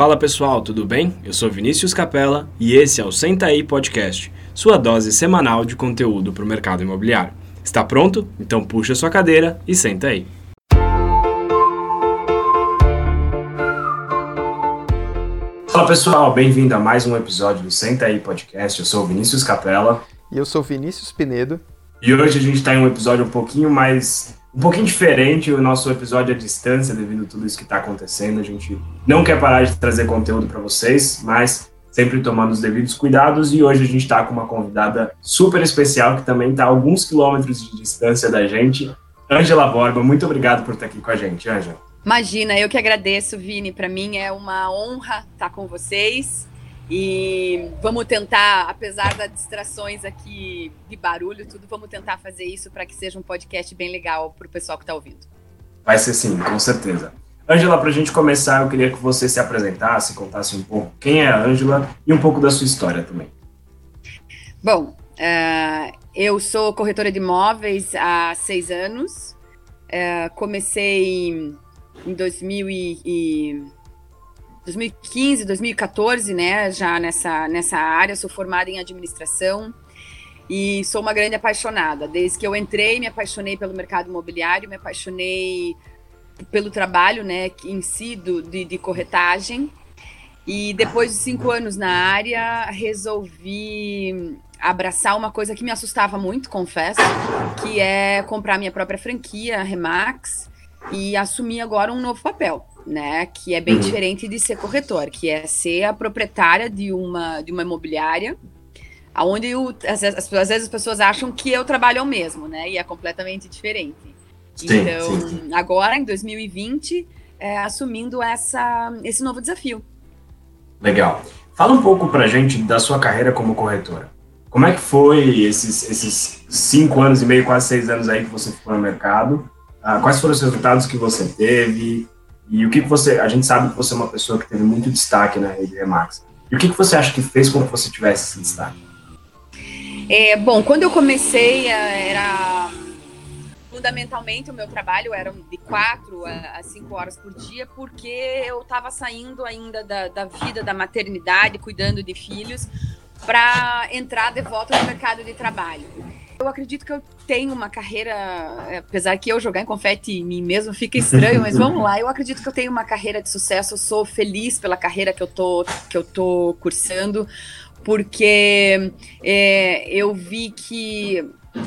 Fala pessoal, tudo bem? Eu sou Vinícius Capella e esse é o Senta aí Podcast, sua dose semanal de conteúdo para o mercado imobiliário. Está pronto? Então puxa sua cadeira e senta aí. Fala pessoal, bem-vindo a mais um episódio do Senta aí Podcast. Eu sou Vinícius Capella. E eu sou Vinícius Pinedo. E hoje a gente está em um episódio um pouquinho mais um pouquinho diferente o nosso episódio à distância devido a tudo isso que está acontecendo. A gente não quer parar de trazer conteúdo para vocês, mas sempre tomando os devidos cuidados. E hoje a gente está com uma convidada super especial que também está a alguns quilômetros de distância da gente, Ângela Borba. Muito obrigado por estar aqui com a gente, Ângela. Imagina, eu que agradeço, Vini. Para mim é uma honra estar com vocês. E vamos tentar, apesar das distrações aqui de barulho, tudo, vamos tentar fazer isso para que seja um podcast bem legal para o pessoal que está ouvindo. Vai ser sim, com certeza. Ângela, para a gente começar, eu queria que você se apresentasse, contasse um pouco quem é a Ângela e um pouco da sua história também. Bom, uh, eu sou corretora de imóveis há seis anos. Uh, comecei em 2000 e 2015, 2014, né, já nessa, nessa área, sou formada em administração e sou uma grande apaixonada. Desde que eu entrei, me apaixonei pelo mercado imobiliário, me apaixonei pelo trabalho, né, em si do, de, de corretagem. E depois de cinco anos na área, resolvi abraçar uma coisa que me assustava muito, confesso, que é comprar minha própria franquia, Remax, e assumir agora um novo papel né? Que é bem uhum. diferente de ser corretor, que é ser a proprietária de uma, de uma imobiliária, onde às, vezes, às vezes as pessoas acham que eu trabalho ao mesmo, né? E é completamente diferente. Sim, então, sim, sim. agora, em 2020, é, assumindo essa, esse novo desafio. Legal. Fala um pouco pra gente da sua carreira como corretora. Como é que foi esses, esses cinco anos e meio, quase seis anos aí que você ficou no mercado? Ah, quais foram os resultados que você teve? E o que, que você. A gente sabe que você é uma pessoa que teve muito destaque na rede Remax. E o que, que você acha que fez com que você tivesse esse destaque? É, bom, quando eu comecei, é, era. Fundamentalmente, o meu trabalho era de quatro a cinco horas por dia, porque eu estava saindo ainda da, da vida da maternidade, cuidando de filhos, para entrar de volta no mercado de trabalho. Eu acredito que eu tenho uma carreira, é, apesar que eu jogar em confete em mim mesmo fica estranho, mas vamos lá. Eu acredito que eu tenho uma carreira de sucesso. Eu sou feliz pela carreira que eu tô, que eu tô cursando, porque é, eu vi que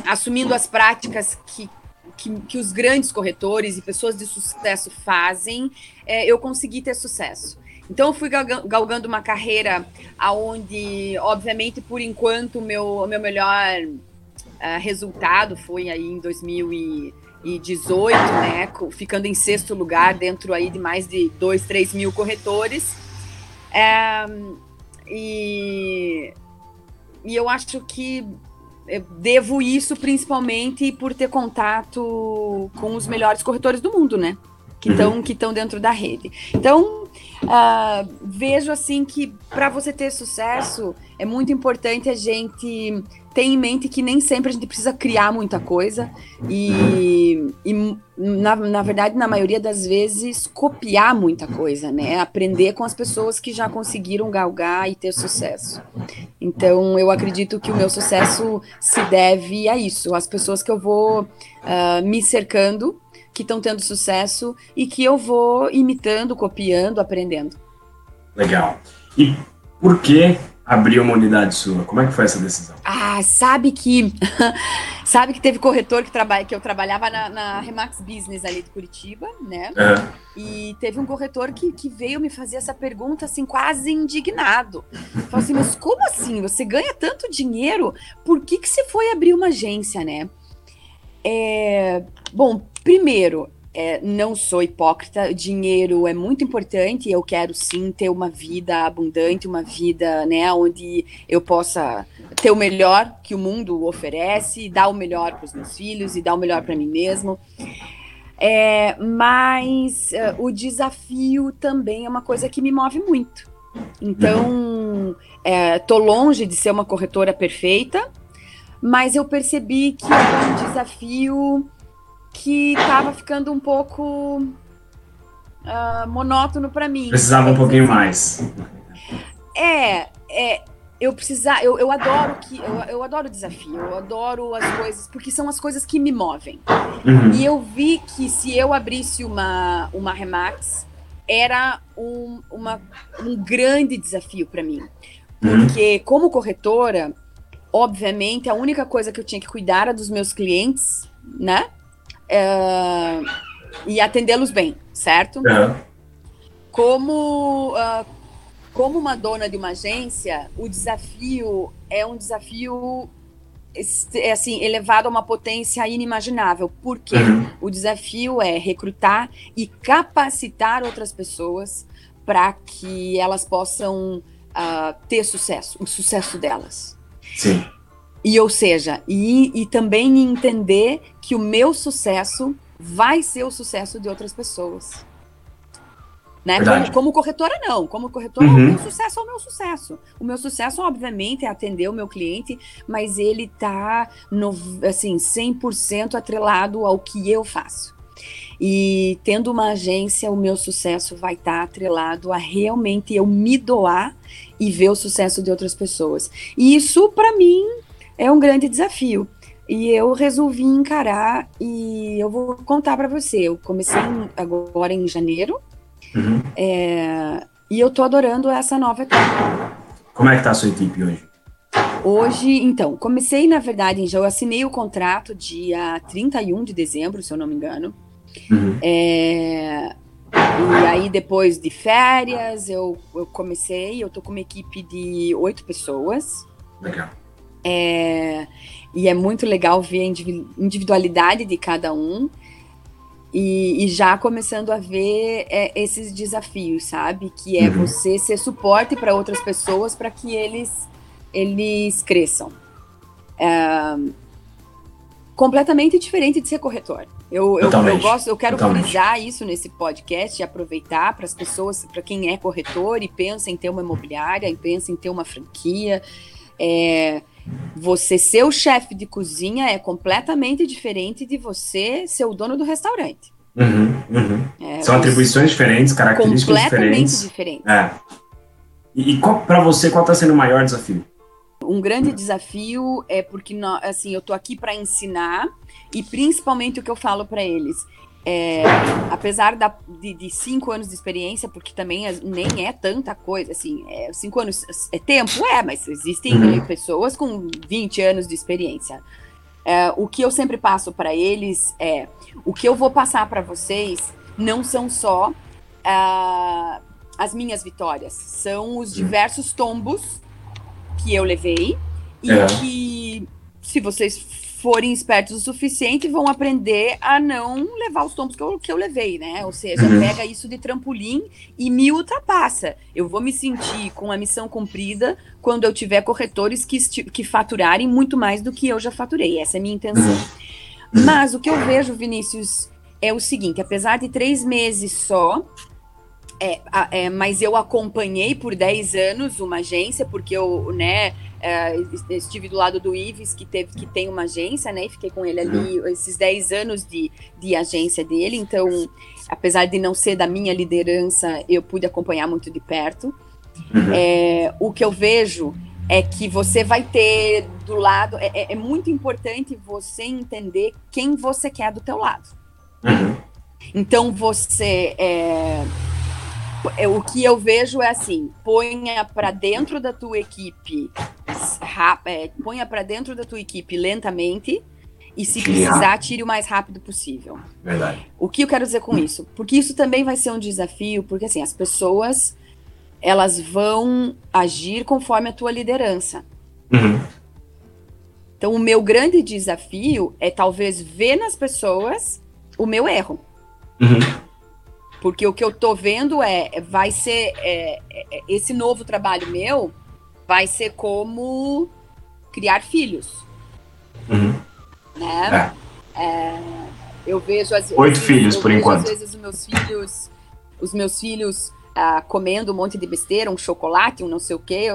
assumindo as práticas que que, que, os grandes corretores e pessoas de sucesso fazem, é, eu consegui ter sucesso. Então eu fui galgando uma carreira aonde, obviamente, por enquanto, o meu, meu melhor uh, resultado foi aí em 2018, né, ficando em sexto lugar dentro aí de mais de 2, 3 mil corretores. É, e, e eu acho que devo isso principalmente por ter contato com os melhores corretores do mundo, né? Que estão uhum. que dentro da rede. Então, uh, vejo assim que para você ter sucesso é muito importante a gente tem em mente que nem sempre a gente precisa criar muita coisa e, e na, na verdade, na maioria das vezes, copiar muita coisa, né? Aprender com as pessoas que já conseguiram galgar e ter sucesso. Então, eu acredito que o meu sucesso se deve a isso, às pessoas que eu vou uh, me cercando, que estão tendo sucesso e que eu vou imitando, copiando, aprendendo. Legal. E por que abrir uma unidade sua? Como é que foi essa decisão? Ah, sabe que sabe que teve corretor que, trabalha, que eu trabalhava na, na Remax Business ali de Curitiba, né? Uhum. E teve um corretor que, que veio me fazer essa pergunta assim, quase indignado. Falou assim, mas como assim? Você ganha tanto dinheiro? Por que, que você foi abrir uma agência, né? É, bom, primeiro, é, não sou hipócrita, dinheiro é muito importante, eu quero sim ter uma vida abundante, uma vida né, onde eu possa ter o melhor que o mundo oferece, dar o melhor para os meus filhos e dar o melhor para mim mesmo. É, mas uh, o desafio também é uma coisa que me move muito. Então, é, tô longe de ser uma corretora perfeita, mas eu percebi que é um desafio que estava ficando um pouco uh, monótono para mim. Precisava um pouquinho mais. É, é, eu precisar, eu, eu adoro que eu, eu adoro desafio, eu adoro as coisas, porque são as coisas que me movem. Uhum. E eu vi que se eu abrisse uma, uma Remax, era um, uma, um grande desafio para mim. Uhum. Porque, uhum. como corretora, obviamente, a única coisa que eu tinha que cuidar era dos meus clientes, né? É, e atendê-los bem, certo? Uhum. Como, uh, como uma dona de uma agência, o desafio é um desafio é assim elevado a uma potência inimaginável. Porque uhum. o desafio é recrutar e capacitar outras pessoas para que elas possam uh, ter sucesso, o sucesso delas. Sim. E ou seja, e, e também entender que o meu sucesso vai ser o sucesso de outras pessoas. Né? Como, como, corretora, não. Como corretora, uhum. o meu sucesso é o meu sucesso. O meu sucesso, obviamente, é atender o meu cliente, mas ele está assim, 100% atrelado ao que eu faço. E tendo uma agência, o meu sucesso vai estar tá atrelado a realmente eu me doar e ver o sucesso de outras pessoas. E isso, para mim, é um grande desafio. E eu resolvi encarar e eu vou contar para você. Eu comecei agora em janeiro uhum. é, e eu tô adorando essa nova etapa. Como é que tá a sua equipe hoje? Hoje, então, comecei, na verdade, já eu assinei o contrato dia 31 de dezembro, se eu não me engano. Uhum. É, e aí, depois de férias, eu, eu comecei, eu tô com uma equipe de oito pessoas. Legal. É, e é muito legal ver a individualidade de cada um. E, e já começando a ver é, esses desafios, sabe? Que é uhum. você ser suporte para outras pessoas para que eles, eles cresçam. É, completamente diferente de ser corretor. Eu, eu, eu, gosto, eu quero Totalmente. frisar isso nesse podcast e aproveitar para as pessoas, para quem é corretor e pensa em ter uma imobiliária, e pensa em ter uma franquia. É, você ser o chefe de cozinha é completamente diferente de você ser o dono do restaurante. Uhum, uhum. É, São atribuições diferentes, características completamente diferentes. diferentes. É. E, e para você, qual está sendo o maior desafio? Um grande desafio é porque assim, eu tô aqui para ensinar e principalmente o que eu falo para eles é, apesar da, de, de, cinco anos de experiência, porque também nem é tanta coisa, assim, é, cinco anos é tempo, é, mas existem uhum. pessoas com 20 anos de experiência. É, o que eu sempre passo para eles é: o que eu vou passar para vocês não são só uh, as minhas vitórias, são os diversos tombos que eu levei e é. que, se vocês forem espertos o suficiente, vão aprender a não levar os tombos que eu, que eu levei, né? Ou seja, uhum. pega isso de trampolim e me ultrapassa. Eu vou me sentir com a missão cumprida quando eu tiver corretores que, que faturarem muito mais do que eu já faturei. Essa é a minha intenção. Uhum. Mas o que eu vejo, Vinícius, é o seguinte: apesar de três meses só, é, é, mas eu acompanhei por 10 anos uma agência, porque eu, né, é, estive do lado do Ives, que, teve, que tem uma agência, né? E fiquei com ele ali uhum. esses 10 anos de, de agência dele. Então, apesar de não ser da minha liderança, eu pude acompanhar muito de perto. Uhum. É, o que eu vejo é que você vai ter do lado. É, é, é muito importante você entender quem você quer do teu lado. Uhum. Então, você. É, é, o que eu vejo é assim: ponha para dentro da tua equipe, é, ponha para dentro da tua equipe lentamente e se precisar tire o mais rápido possível. Verdade. O que eu quero dizer com isso? Porque isso também vai ser um desafio, porque assim as pessoas elas vão agir conforme a tua liderança. Uhum. Então o meu grande desafio é talvez ver nas pessoas o meu erro. Uhum. Porque o que eu tô vendo é, vai ser, é, é, esse novo trabalho meu vai ser como criar filhos. Uhum. Né? É. é eu vejo as Oito filhos, por enquanto. Às vezes os meus filhos, os meus filhos ah, comendo um monte de besteira, um chocolate, um não sei o quê,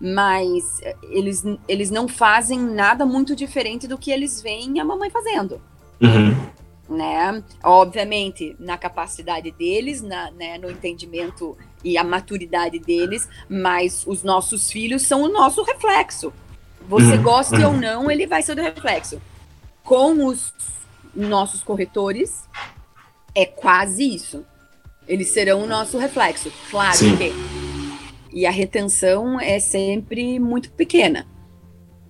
mas eles, eles não fazem nada muito diferente do que eles veem a mamãe fazendo. Uhum né? Obviamente, na capacidade deles, na, né, no entendimento e a maturidade deles, mas os nossos filhos são o nosso reflexo. Você uhum. goste uhum. ou não, ele vai ser o reflexo. Com os nossos corretores, é quase isso. Eles serão o nosso reflexo. Claro Sim. que. E a retenção é sempre muito pequena.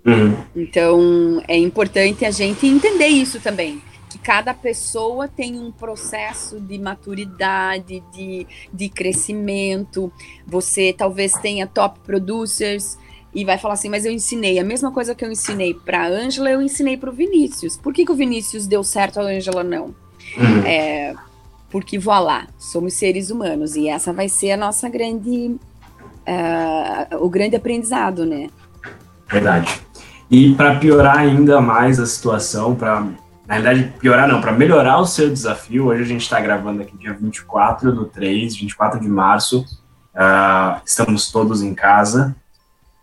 Uhum. Então, é importante a gente entender isso também cada pessoa tem um processo de maturidade, de, de crescimento. Você talvez tenha top producers e vai falar assim, mas eu ensinei a mesma coisa que eu ensinei para Ângela, eu ensinei para o Vinícius. Por que, que o Vinícius deu certo, a Ângela não? Uhum. É, porque lá, somos seres humanos e essa vai ser a nossa grande, uh, o grande aprendizado, né? Verdade. E para piorar ainda mais a situação, para na verdade, piorar não, para melhorar o seu desafio, hoje a gente está gravando aqui dia 24 do 3, 24 de março, uh, estamos todos em casa.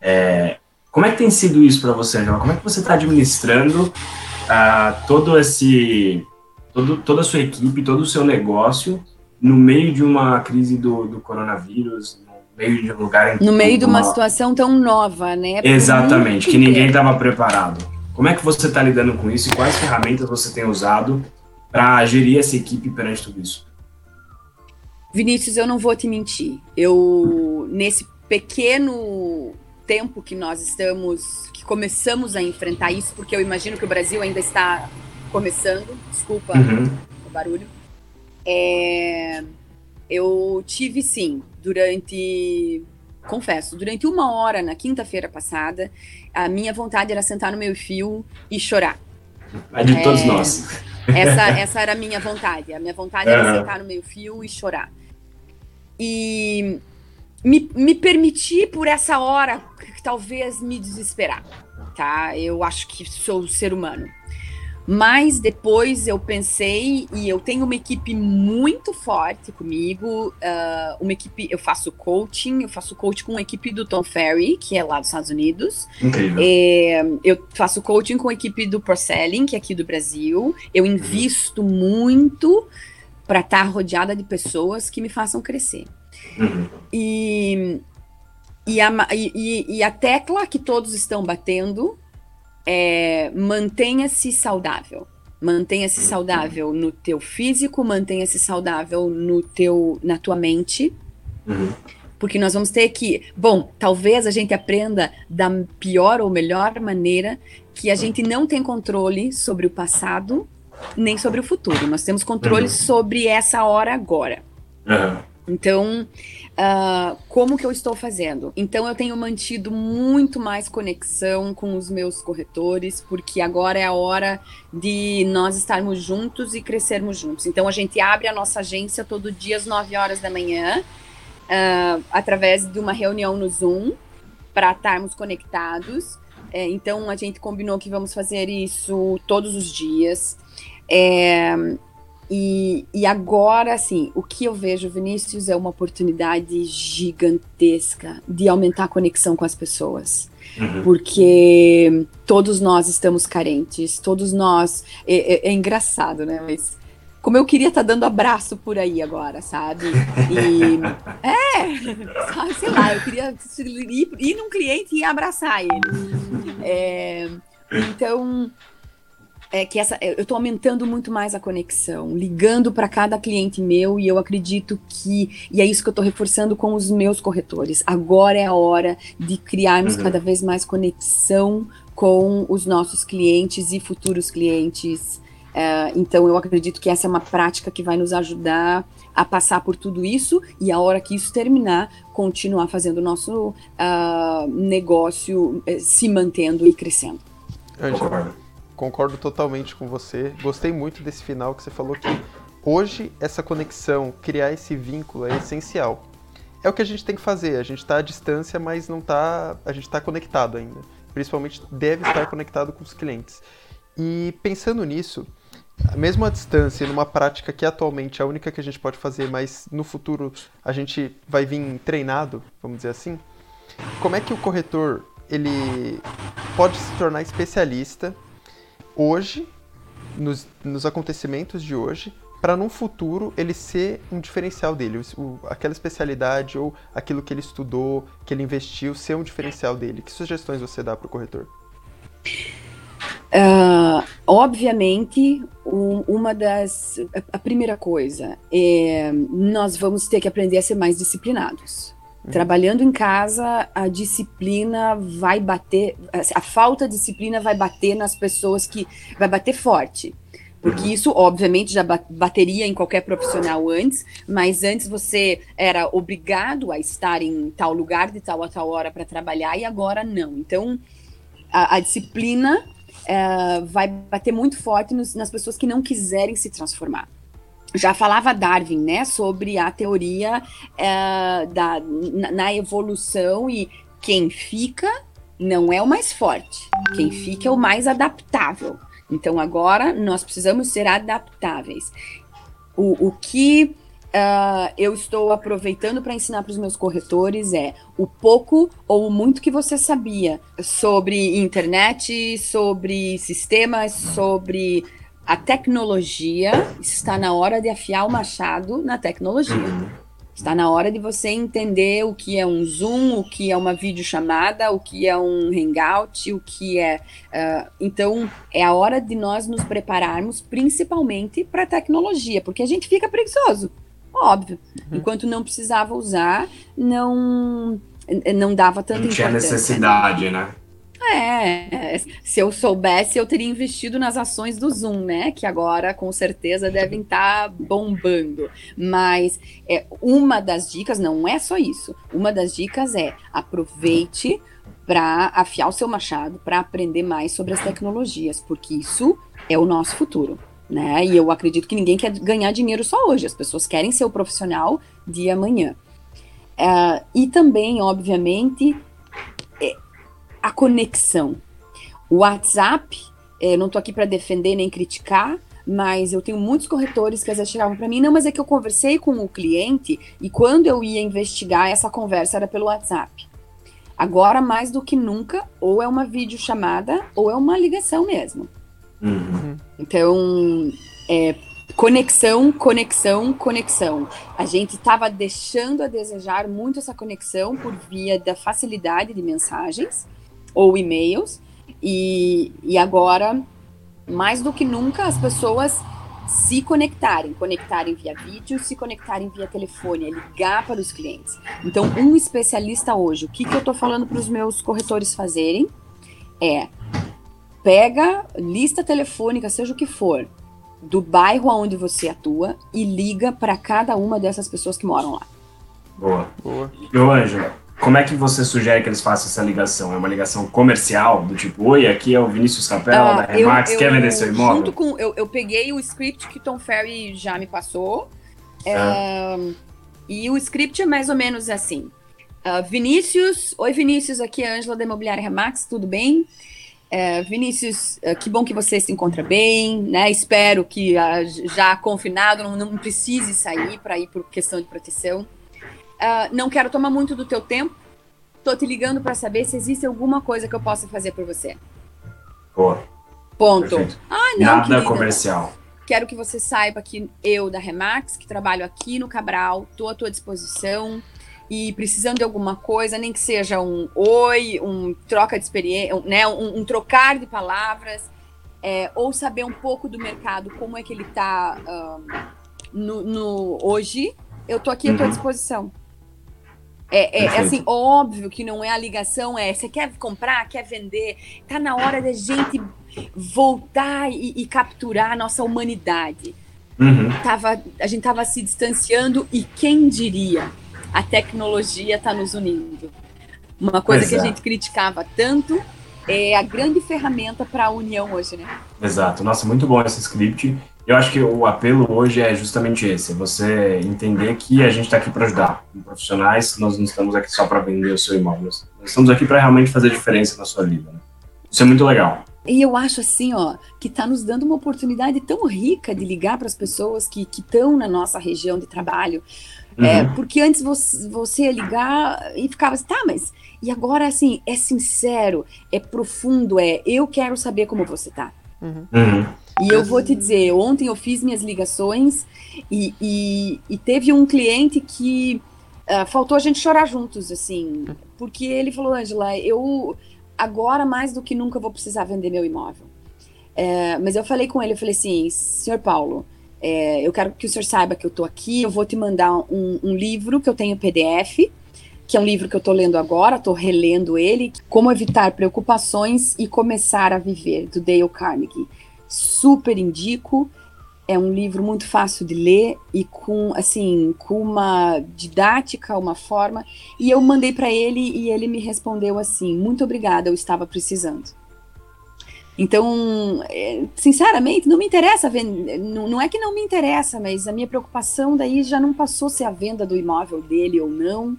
É, como é que tem sido isso para você, Angela? Como é que você está administrando uh, todo esse, todo, toda a sua equipe, todo o seu negócio no meio de uma crise do, do coronavírus, no meio de um lugar... Em no meio de uma, uma situação tão nova, né? Exatamente, que ninguém estava preparado. Como é que você está lidando com isso e quais ferramentas você tem usado para gerir essa equipe perante tudo isso? Vinícius, eu não vou te mentir. Eu, nesse pequeno tempo que nós estamos, que começamos a enfrentar isso, porque eu imagino que o Brasil ainda está começando, desculpa uhum. o barulho, é, eu tive sim, durante confesso, durante uma hora na quinta-feira passada, a minha vontade era sentar no meu fio e chorar. A de é, todos nós. Essa, essa era a minha vontade. A minha vontade uhum. era sentar no meu fio e chorar. E me, me permitir por essa hora, talvez me desesperar, tá? Eu acho que sou ser humano. Mas depois eu pensei e eu tenho uma equipe muito forte comigo, uh, uma equipe, eu faço coaching, eu faço coaching com uma equipe do Tom Ferry, que é lá dos Estados Unidos. Incrível. É, eu faço coaching com a equipe do Porcelling, que é aqui do Brasil. Eu uhum. invisto uhum. muito para estar tá rodeada de pessoas que me façam crescer. Uhum. E, e, a, e, e a tecla que todos estão batendo é, mantenha-se saudável. Mantenha-se saudável no teu físico, mantenha-se saudável no teu, na tua mente. Uhum. Porque nós vamos ter que, bom, talvez a gente aprenda da pior ou melhor maneira que a gente não tem controle sobre o passado nem sobre o futuro. Nós temos controle uhum. sobre essa hora agora. Uhum. Então, uh, como que eu estou fazendo? Então, eu tenho mantido muito mais conexão com os meus corretores, porque agora é a hora de nós estarmos juntos e crescermos juntos. Então, a gente abre a nossa agência todo dia às 9 horas da manhã, uh, através de uma reunião no Zoom, para estarmos conectados. É, então, a gente combinou que vamos fazer isso todos os dias. É, e, e agora, assim, o que eu vejo, Vinícius, é uma oportunidade gigantesca de aumentar a conexão com as pessoas. Uhum. Porque todos nós estamos carentes, todos nós. É, é, é engraçado, né? Mas como eu queria estar tá dando abraço por aí agora, sabe? E. é, sabe, sei lá, eu queria ir, ir num cliente e abraçar ele. É, então, é que essa, eu estou aumentando muito mais a conexão, ligando para cada cliente meu e eu acredito que e é isso que eu estou reforçando com os meus corretores. Agora é a hora de criarmos uhum. cada vez mais conexão com os nossos clientes e futuros clientes. Uh, então eu acredito que essa é uma prática que vai nos ajudar a passar por tudo isso e a hora que isso terminar, continuar fazendo o nosso uh, negócio uh, se mantendo e crescendo. Angela, concordo totalmente com você. Gostei muito desse final que você falou que hoje essa conexão, criar esse vínculo é essencial. É o que a gente tem que fazer. A gente está à distância, mas não tá, a gente está conectado ainda. Principalmente deve estar conectado com os clientes. E pensando nisso, mesmo à distância, numa prática que atualmente é a única que a gente pode fazer, mas no futuro a gente vai vir treinado, vamos dizer assim. Como é que o corretor ele pode se tornar especialista hoje nos, nos acontecimentos de hoje para num futuro ele ser um diferencial dele, o, aquela especialidade ou aquilo que ele estudou, que ele investiu, ser um diferencial dele. Que sugestões você dá para o corretor? Uh, obviamente, um, uma das. A primeira coisa é nós vamos ter que aprender a ser mais disciplinados. Uhum. Trabalhando em casa, a disciplina vai bater, a falta de disciplina vai bater nas pessoas que. vai bater forte. Porque uhum. isso, obviamente, já bateria em qualquer profissional antes, mas antes você era obrigado a estar em tal lugar de tal a tal hora para trabalhar e agora não. Então, a, a disciplina é, vai bater muito forte nos, nas pessoas que não quiserem se transformar. Já falava Darwin, né, sobre a teoria é, da, na, na evolução e quem fica não é o mais forte, quem fica é o mais adaptável. Então agora nós precisamos ser adaptáveis. O, o que uh, eu estou aproveitando para ensinar para os meus corretores é o pouco ou o muito que você sabia sobre internet, sobre sistemas, sobre a tecnologia. Está na hora de afiar o machado na tecnologia. Uhum. Está na hora de você entender o que é um Zoom, o que é uma videochamada, o que é um Hangout, o que é. Uh, então, é a hora de nós nos prepararmos principalmente para a tecnologia, porque a gente fica preguiçoso, óbvio. Uhum. Enquanto não precisava usar, não, não dava tanta não tinha necessidade, né? É, se eu soubesse, eu teria investido nas ações do Zoom, né? Que agora com certeza devem estar tá bombando. Mas é, uma das dicas, não é só isso. Uma das dicas é aproveite para afiar o seu machado, para aprender mais sobre as tecnologias, porque isso é o nosso futuro. Né? E eu acredito que ninguém quer ganhar dinheiro só hoje, as pessoas querem ser o profissional de amanhã. Uh, e também, obviamente, a conexão. O WhatsApp, é, não estou aqui para defender nem criticar, mas eu tenho muitos corretores que às vezes chegavam para mim, não, mas é que eu conversei com o cliente e quando eu ia investigar, essa conversa era pelo WhatsApp. Agora, mais do que nunca, ou é uma videochamada ou é uma ligação mesmo. Uhum. Então, é, conexão, conexão, conexão. A gente estava deixando a desejar muito essa conexão por via da facilidade de mensagens ou e-mails. E, e agora, mais do que nunca, as pessoas se conectarem, conectarem via vídeo, se conectarem via telefone, é ligar para os clientes. Então, um especialista hoje, o que, que eu estou falando para os meus corretores fazerem é pega lista telefônica, seja o que for, do bairro onde você atua e liga para cada uma dessas pessoas que moram lá. Boa. Boa. Meu anjo, como é que você sugere que eles façam essa ligação? É uma ligação comercial, do tipo, oi, aqui é o Vinícius Capela, ah, da Remax, eu, quer vender seu imóvel? Junto com, eu, eu peguei o script que Tom Ferry já me passou, ah. e o script é mais ou menos assim. Uh, Vinícius, oi Vinícius, aqui é a Ângela da Imobiliária Remax, tudo bem? É, Vinícius, uh, que bom que você se encontra bem, né? Espero que uh, já confinado não, não precise sair para ir por questão de proteção. Uh, não quero tomar muito do teu tempo. Tô te ligando para saber se existe alguma coisa que eu possa fazer por você. Boa. Ponto. Ah, não, Nada querida. comercial. Quero que você saiba que eu, da Remax, que trabalho aqui no Cabral, tô à tua disposição. E precisando de alguma coisa, nem que seja um oi, um troca de experiência, um, né, um, um trocar de palavras, é, ou saber um pouco do mercado, como é que ele está um, no, no, hoje, eu tô aqui à tua uhum. disposição. É, é, é, assim, óbvio que não é a ligação, é você quer comprar, quer vender. Tá na hora da gente voltar e, e capturar a nossa humanidade. Uhum. Tava, a gente tava se distanciando e quem diria? A tecnologia está nos unindo. Uma coisa Exato. que a gente criticava tanto é a grande ferramenta para a união hoje, né? Exato. Nossa, muito bom esse script. Eu acho que o apelo hoje é justamente esse: você entender que a gente está aqui para ajudar. Como profissionais, nós não estamos aqui só para vender o seu imóvel. Nós estamos aqui para realmente fazer diferença na sua vida. Né? Isso é muito legal. E eu acho assim, ó, que está nos dando uma oportunidade tão rica de ligar para as pessoas que estão na nossa região de trabalho. É, uhum. É, porque antes você, você ia ligar e ficava assim, tá, mas. E agora, assim, é sincero, é profundo, é eu quero saber como você tá. Uhum. Uhum. E eu vou te dizer, ontem eu fiz minhas ligações e, e, e teve um cliente que uh, faltou a gente chorar juntos, assim, porque ele falou, Angela, eu agora mais do que nunca vou precisar vender meu imóvel. É, mas eu falei com ele, eu falei assim, senhor Paulo, é, eu quero que o senhor saiba que eu estou aqui, eu vou te mandar um, um, livro que eu tenho PDF, que é um livro que eu estou lendo agora, estou relendo ele, Como Evitar Preocupações e Começar a Viver, do Dale Carnegie. Super indico, é um livro muito fácil de ler e com assim com uma didática uma forma. E eu mandei para ele e ele me respondeu assim muito obrigada eu estava precisando. Então é, sinceramente não me interessa não, não é que não me interessa mas a minha preocupação daí já não passou a ser a venda do imóvel dele ou não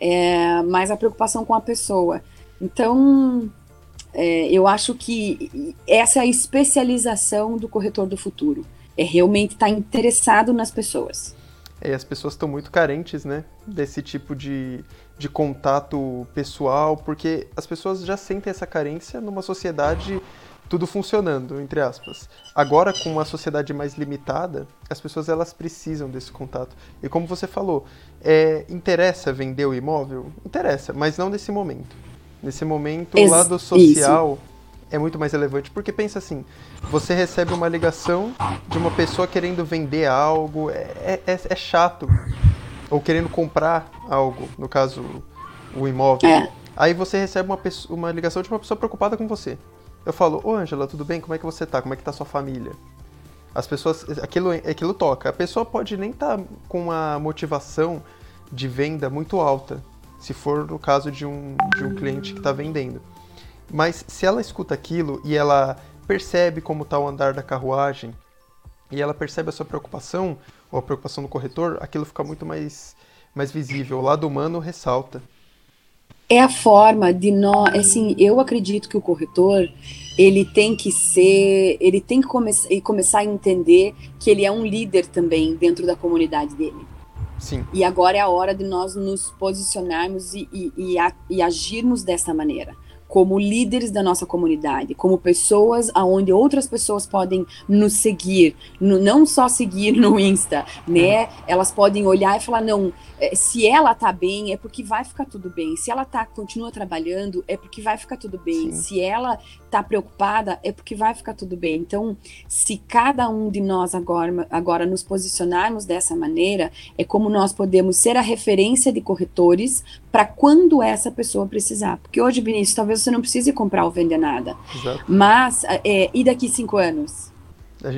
é, mas a preocupação com a pessoa. Então é, eu acho que essa é a especialização do corretor do futuro é realmente estar tá interessado nas pessoas. É, as pessoas estão muito carentes, né, desse tipo de, de contato pessoal, porque as pessoas já sentem essa carência numa sociedade tudo funcionando, entre aspas. Agora, com uma sociedade mais limitada, as pessoas elas precisam desse contato. E como você falou, é, interessa vender o imóvel? Interessa, mas não nesse momento. Nesse momento, o lado social isso é muito mais relevante. Porque pensa assim, você recebe uma ligação de uma pessoa querendo vender algo, é, é, é chato. Ou querendo comprar algo, no caso, o imóvel. É. Aí você recebe uma, pessoa, uma ligação de uma pessoa preocupada com você. Eu falo, ô Angela, tudo bem? Como é que você tá? Como é que tá a sua família? As pessoas, aquilo, aquilo toca. A pessoa pode nem estar tá com uma motivação de venda muito alta, se for no caso de um, de um cliente que está vendendo. Mas se ela escuta aquilo e ela percebe como está o andar da carruagem e ela percebe a sua preocupação ou a preocupação do corretor, aquilo fica muito mais, mais visível. O lado humano ressalta. É a forma de nós, assim, eu acredito que o corretor ele tem que ser, ele tem que come começar a entender que ele é um líder também dentro da comunidade dele. Sim. E agora é a hora de nós nos posicionarmos e, e, e, e agirmos dessa maneira como líderes da nossa comunidade, como pessoas aonde outras pessoas podem nos seguir, no, não só seguir no Insta, né? Elas podem olhar e falar não, é, se ela tá bem é porque vai ficar tudo bem. Se ela tá continua trabalhando é porque vai ficar tudo bem. Sim. Se ela tá preocupada é porque vai ficar tudo bem. Então, se cada um de nós agora agora nos posicionarmos dessa maneira, é como nós podemos ser a referência de corretores para quando essa pessoa precisar. Porque hoje, Vinícius, talvez você não precise comprar ou vender nada. Exato. Mas, é, e daqui cinco anos?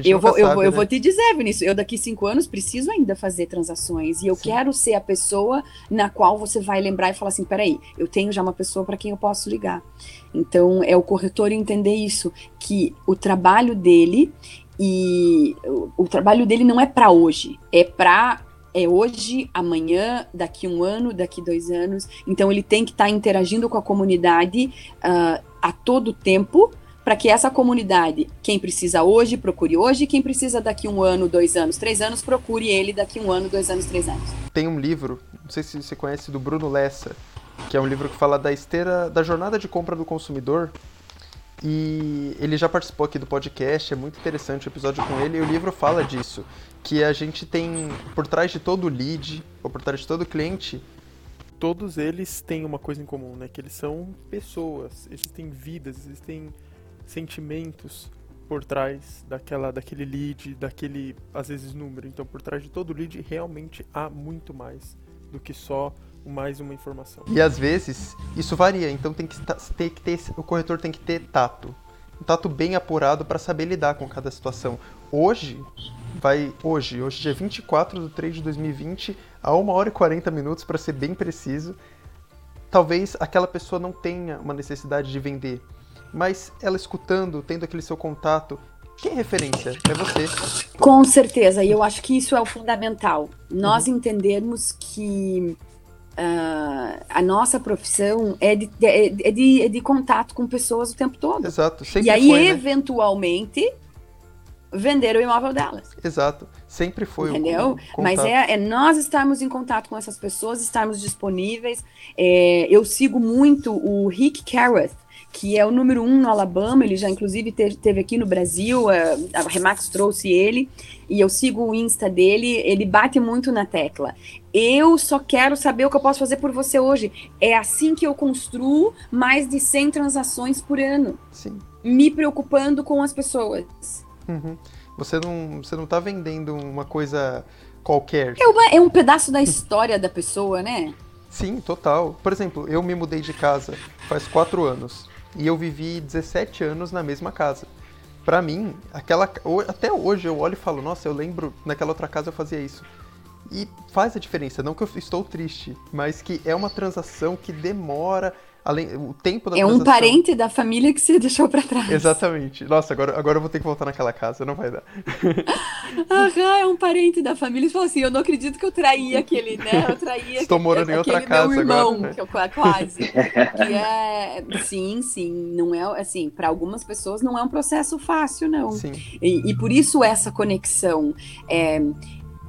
eu vou, sabe, eu, vou, né? eu vou te dizer, Vinícius, eu daqui cinco anos preciso ainda fazer transações e eu Sim. quero ser a pessoa na qual você vai lembrar e falar assim, peraí, eu tenho já uma pessoa para quem eu posso ligar. Então é o corretor entender isso, que o trabalho dele e o, o trabalho dele não é para hoje, é para é hoje, amanhã, daqui um ano, daqui dois anos. Então ele tem que estar tá interagindo com a comunidade uh, a todo tempo para que essa comunidade, quem precisa hoje, procure hoje, quem precisa daqui um ano, dois anos, três anos, procure ele daqui um ano, dois anos, três anos. Tem um livro, não sei se você conhece, do Bruno Lessa, que é um livro que fala da esteira, da jornada de compra do consumidor. E ele já participou aqui do podcast, é muito interessante o episódio com ele, e o livro fala disso, que a gente tem por trás de todo lead, ou por trás de todo cliente, todos eles têm uma coisa em comum, né? Que eles são pessoas, existem vidas, existem sentimentos por trás daquela, daquele lead, daquele, às vezes, número. Então, por trás de todo lead, realmente há muito mais do que só mais uma informação. E às vezes isso varia, então tem que, ter, que ter, o corretor tem que ter tato. Um tato bem apurado para saber lidar com cada situação. Hoje, vai. Hoje, hoje, dia 24 de 3 de 2020, a 1 hora e 40 minutos, para ser bem preciso. Talvez aquela pessoa não tenha uma necessidade de vender mas ela escutando, tendo aquele seu contato, quem é referência? É você. Com certeza, e eu acho que isso é o fundamental. Nós uhum. entendermos que uh, a nossa profissão é de, é, é, de, é de contato com pessoas o tempo todo. Exato. Sempre e aí, foi, né? eventualmente, vender o imóvel delas. Exato. Sempre foi Entendeu? o Mas é, é, nós estarmos em contato com essas pessoas, estarmos disponíveis. É, eu sigo muito o Rick Carruth, que é o número um no Alabama, ele já inclusive teve, teve aqui no Brasil, a, a Remax trouxe ele, e eu sigo o Insta dele, ele bate muito na tecla. Eu só quero saber o que eu posso fazer por você hoje. É assim que eu construo mais de 100 transações por ano. Sim. Me preocupando com as pessoas. Uhum. Você não, você não tá vendendo uma coisa qualquer. É, uma, é um pedaço da história da pessoa, né? Sim, total. Por exemplo, eu me mudei de casa faz quatro anos e eu vivi 17 anos na mesma casa. Para mim, aquela até hoje eu olho e falo, nossa, eu lembro naquela outra casa eu fazia isso. E faz a diferença, não que eu estou triste, mas que é uma transação que demora além o tempo da É um parente da família que você deixou para trás. Exatamente. Nossa, agora, agora eu vou ter que voltar naquela casa, não vai dar. Aham, é um parente da família. Você falou assim, eu não acredito que eu traí aquele, né? Eu traí Estou morando em outra casa meu irmão, agora. Né? Que eu, quase. que é, sim, sim, não é assim, para algumas pessoas não é um processo fácil, não. Sim. E, e por isso essa conexão. É,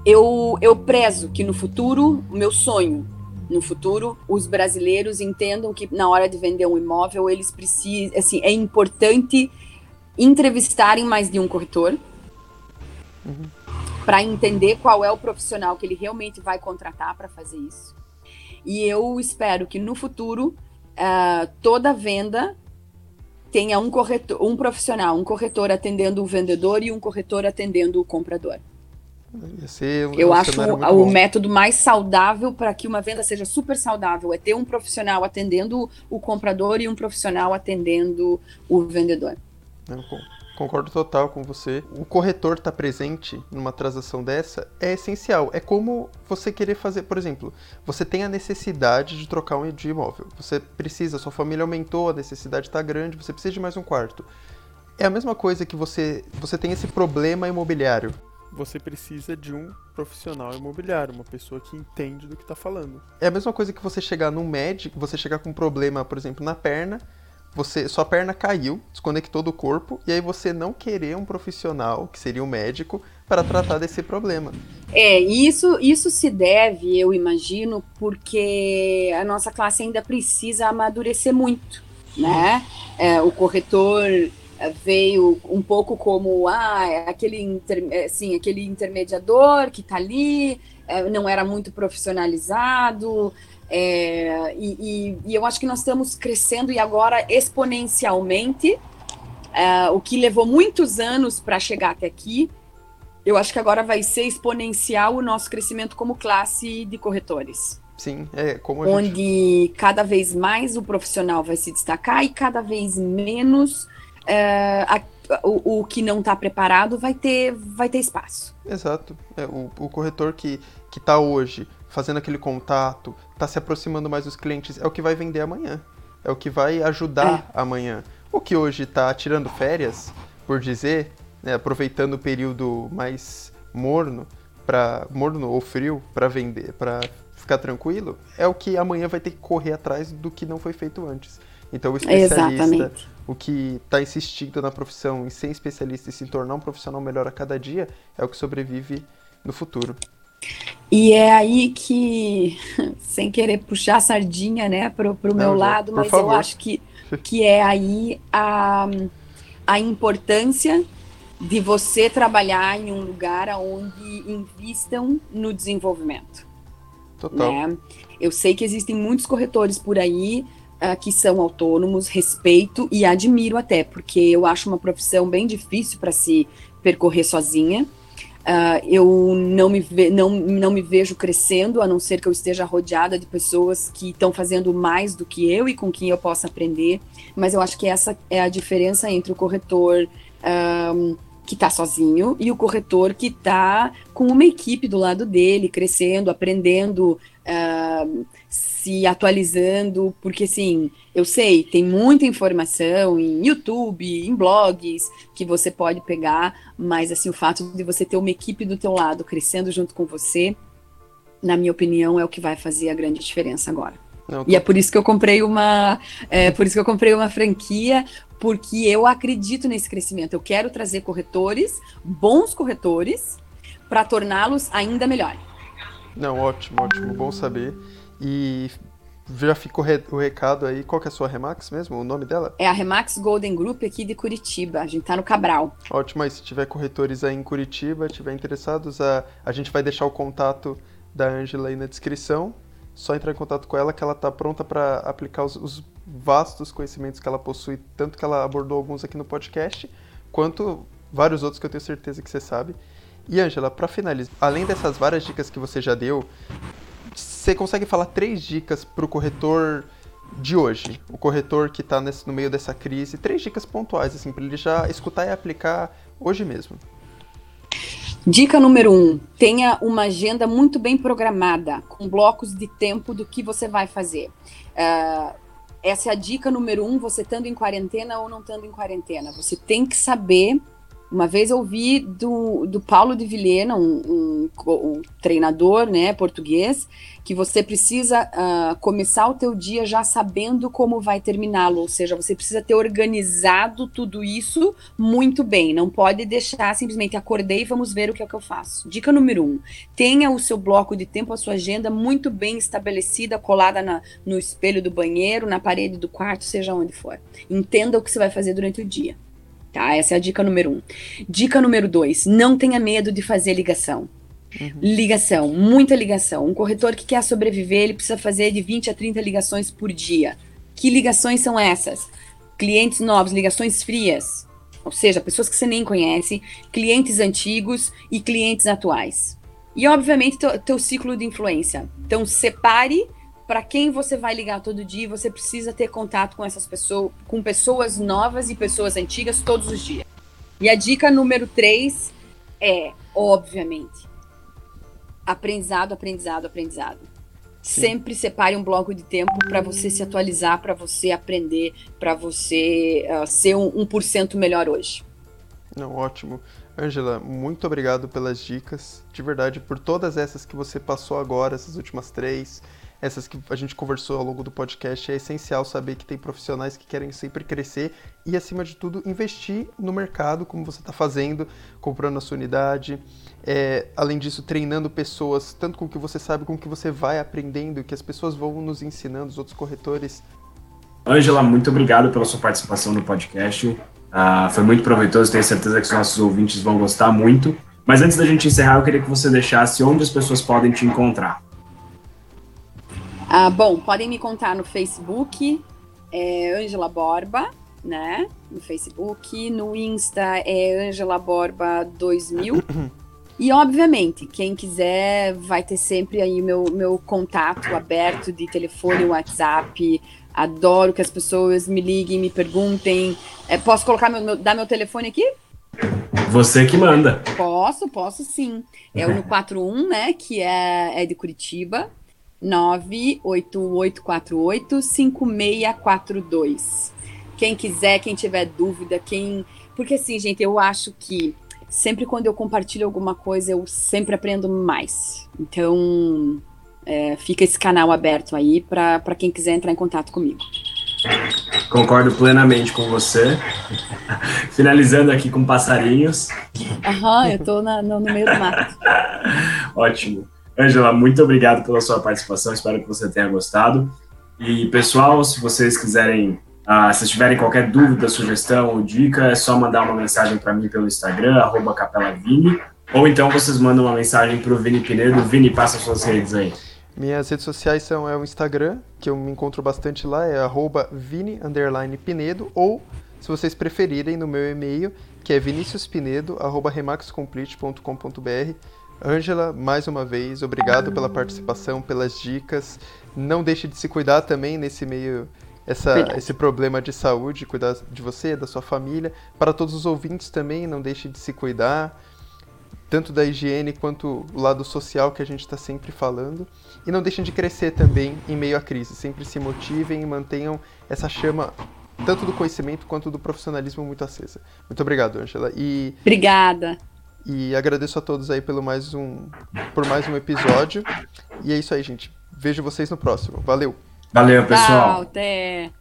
eu, eu prezo que no futuro, o meu sonho no futuro, os brasileiros entendam que na hora de vender um imóvel, eles precisam, assim, é importante entrevistarem mais de um corretor uhum. para entender qual é o profissional que ele realmente vai contratar para fazer isso. E eu espero que no futuro uh, toda venda tenha um corretor, um profissional, um corretor atendendo o vendedor e um corretor atendendo o comprador. Um eu acho o, o método mais saudável para que uma venda seja super saudável é ter um profissional atendendo o comprador e um profissional atendendo o vendedor. Eu concordo total com você. O corretor estar tá presente numa transação dessa é essencial. É como você querer fazer, por exemplo, você tem a necessidade de trocar um de imóvel. Você precisa, sua família aumentou, a necessidade está grande, você precisa de mais um quarto. É a mesma coisa que você, você tem esse problema imobiliário você precisa de um profissional imobiliário, uma pessoa que entende do que está falando. É a mesma coisa que você chegar num médico, você chegar com um problema, por exemplo, na perna, você sua perna caiu, desconectou do corpo, e aí você não querer um profissional, que seria um médico, para tratar desse problema. É, isso, isso se deve, eu imagino, porque a nossa classe ainda precisa amadurecer muito, né? É, o corretor veio um pouco como ah, é aquele, inter, assim, aquele intermediador que está ali, é, não era muito profissionalizado. É, e, e, e, eu acho que nós estamos crescendo e agora exponencialmente, é, o que levou muitos anos para chegar até aqui. Eu acho que agora vai ser exponencial o nosso crescimento como classe de corretores. Sim, é como a Onde gente... cada vez mais o profissional vai se destacar e cada vez menos a, o, o, que não está preparado vai ter, vai ter espaço. Exato. É, o, o corretor que está hoje fazendo aquele contato, está se aproximando mais dos clientes, é o que vai vender amanhã. É o que vai ajudar é. amanhã. O que hoje está tirando férias, por dizer, né, aproveitando o período mais morno, para morno ou frio, para vender, para ficar tranquilo, é o que amanhã vai ter que correr atrás do que não foi feito antes. Então o especialista, Exatamente. O que está insistindo na profissão em ser especialista e se tornar um profissional melhor a cada dia, é o que sobrevive no futuro. E é aí que, sem querer puxar a sardinha, né, pro, pro meu lado, mas favor. eu acho que, que é aí a, a importância de você trabalhar em um lugar onde invistam no desenvolvimento. Total. Né? Eu sei que existem muitos corretores por aí uh, que são autônomos, respeito e admiro até, porque eu acho uma profissão bem difícil para se percorrer sozinha. Uh, eu não me, ve não, não me vejo crescendo, a não ser que eu esteja rodeada de pessoas que estão fazendo mais do que eu e com quem eu possa aprender. Mas eu acho que essa é a diferença entre o corretor um, que está sozinho e o corretor que está com uma equipe do lado dele, crescendo, aprendendo. Uh, se atualizando, porque assim, eu sei, tem muita informação em YouTube, em blogs que você pode pegar, mas assim, o fato de você ter uma equipe do teu lado crescendo junto com você, na minha opinião, é o que vai fazer a grande diferença agora. Não, e é por isso que eu comprei uma, é por isso que eu comprei uma franquia, porque eu acredito nesse crescimento. Eu quero trazer corretores, bons corretores, para torná-los ainda melhor. Não, ótimo, ótimo, bom saber. E já ficou o recado aí. Qual que é a sua Remax mesmo? O nome dela? É a Remax Golden Group aqui de Curitiba. A gente tá no Cabral. Ótimo, aí se tiver corretores aí em Curitiba, tiver interessados, a, a gente vai deixar o contato da Angela aí na descrição. Só entrar em contato com ela que ela tá pronta para aplicar os, os vastos conhecimentos que ela possui, tanto que ela abordou alguns aqui no podcast, quanto vários outros que eu tenho certeza que você sabe. E Angela, para finalizar, além dessas várias dicas que você já deu, você consegue falar três dicas para o corretor de hoje, o corretor que está no meio dessa crise, três dicas pontuais, assim, para ele já escutar e aplicar hoje mesmo. Dica número um: tenha uma agenda muito bem programada, com blocos de tempo do que você vai fazer. Uh, essa é a dica número um, você estando em quarentena ou não estando em quarentena. Você tem que saber uma vez ouvi do, do Paulo de Vilhena, um, um, um treinador né, português, que você precisa uh, começar o teu dia já sabendo como vai terminá-lo, ou seja, você precisa ter organizado tudo isso muito bem, não pode deixar simplesmente acordei e vamos ver o que é que eu faço. Dica número um, tenha o seu bloco de tempo, a sua agenda muito bem estabelecida, colada na, no espelho do banheiro, na parede do quarto, seja onde for. Entenda o que você vai fazer durante o dia. Tá? Essa é a dica número um. Dica número dois: não tenha medo de fazer ligação. Uhum. Ligação, muita ligação. Um corretor que quer sobreviver, ele precisa fazer de 20 a 30 ligações por dia. Que ligações são essas? Clientes novos, ligações frias, ou seja, pessoas que você nem conhece, clientes antigos e clientes atuais. E, obviamente, teu, teu ciclo de influência. Então, separe para quem você vai ligar todo dia, você precisa ter contato com essas pessoas, com pessoas novas e pessoas antigas todos os dias. E a dica número três é, obviamente, aprendizado, aprendizado, aprendizado. Sim. Sempre separe um bloco de tempo para você se atualizar, para você aprender, para você uh, ser um, um por cento melhor hoje. Não, ótimo. Angela, muito obrigado pelas dicas. De verdade, por todas essas que você passou agora, essas últimas três essas que a gente conversou ao longo do podcast, é essencial saber que tem profissionais que querem sempre crescer e, acima de tudo, investir no mercado, como você está fazendo, comprando a sua unidade. É, além disso, treinando pessoas, tanto com o que você sabe, com o que você vai aprendendo, que as pessoas vão nos ensinando, os outros corretores. Ângela, muito obrigado pela sua participação no podcast. Uh, foi muito proveitoso, tenho certeza que os nossos ouvintes vão gostar muito. Mas antes da gente encerrar, eu queria que você deixasse onde as pessoas podem te encontrar. Ah, bom, podem me contar no Facebook, é Angela Borba, né? No Facebook, no Insta é Angela Borba 2000. E, obviamente, quem quiser vai ter sempre aí meu, meu contato aberto de telefone, WhatsApp. Adoro que as pessoas me liguem, me perguntem. É, posso colocar meu, meu, dar meu telefone aqui? Você que manda. Posso, posso sim. É o no 41, né? Que é, é de Curitiba. 988485642. Quem quiser, quem tiver dúvida, quem. Porque assim, gente, eu acho que sempre quando eu compartilho alguma coisa, eu sempre aprendo mais. Então, é, fica esse canal aberto aí para quem quiser entrar em contato comigo. Concordo plenamente com você. Finalizando aqui com passarinhos. Aham, eu tô na, no, no meio do mato. Ótimo. Angela, muito obrigado pela sua participação, espero que você tenha gostado. E pessoal, se vocês quiserem, uh, se tiverem qualquer dúvida, sugestão ou dica, é só mandar uma mensagem para mim pelo Instagram, capelavini, ou então vocês mandam uma mensagem para o Vini Pinedo. Vini, passa suas redes aí. Minhas redes sociais são é o Instagram, que eu me encontro bastante lá, é vini Pinedo, ou se vocês preferirem, no meu e-mail, que é viniciuspinedo.remaxcomplete.com.br. Ângela, mais uma vez, obrigado pela participação, pelas dicas. Não deixe de se cuidar também nesse meio, essa, esse problema de saúde, cuidar de você, da sua família. Para todos os ouvintes também, não deixe de se cuidar, tanto da higiene quanto o lado social que a gente está sempre falando. E não deixem de crescer também em meio à crise. Sempre se motivem e mantenham essa chama tanto do conhecimento quanto do profissionalismo muito acesa. Muito obrigado, Angela. E Obrigada. E agradeço a todos aí pelo mais um, por mais um episódio. E é isso aí, gente. Vejo vocês no próximo. Valeu. Valeu, pessoal. Tchau, até.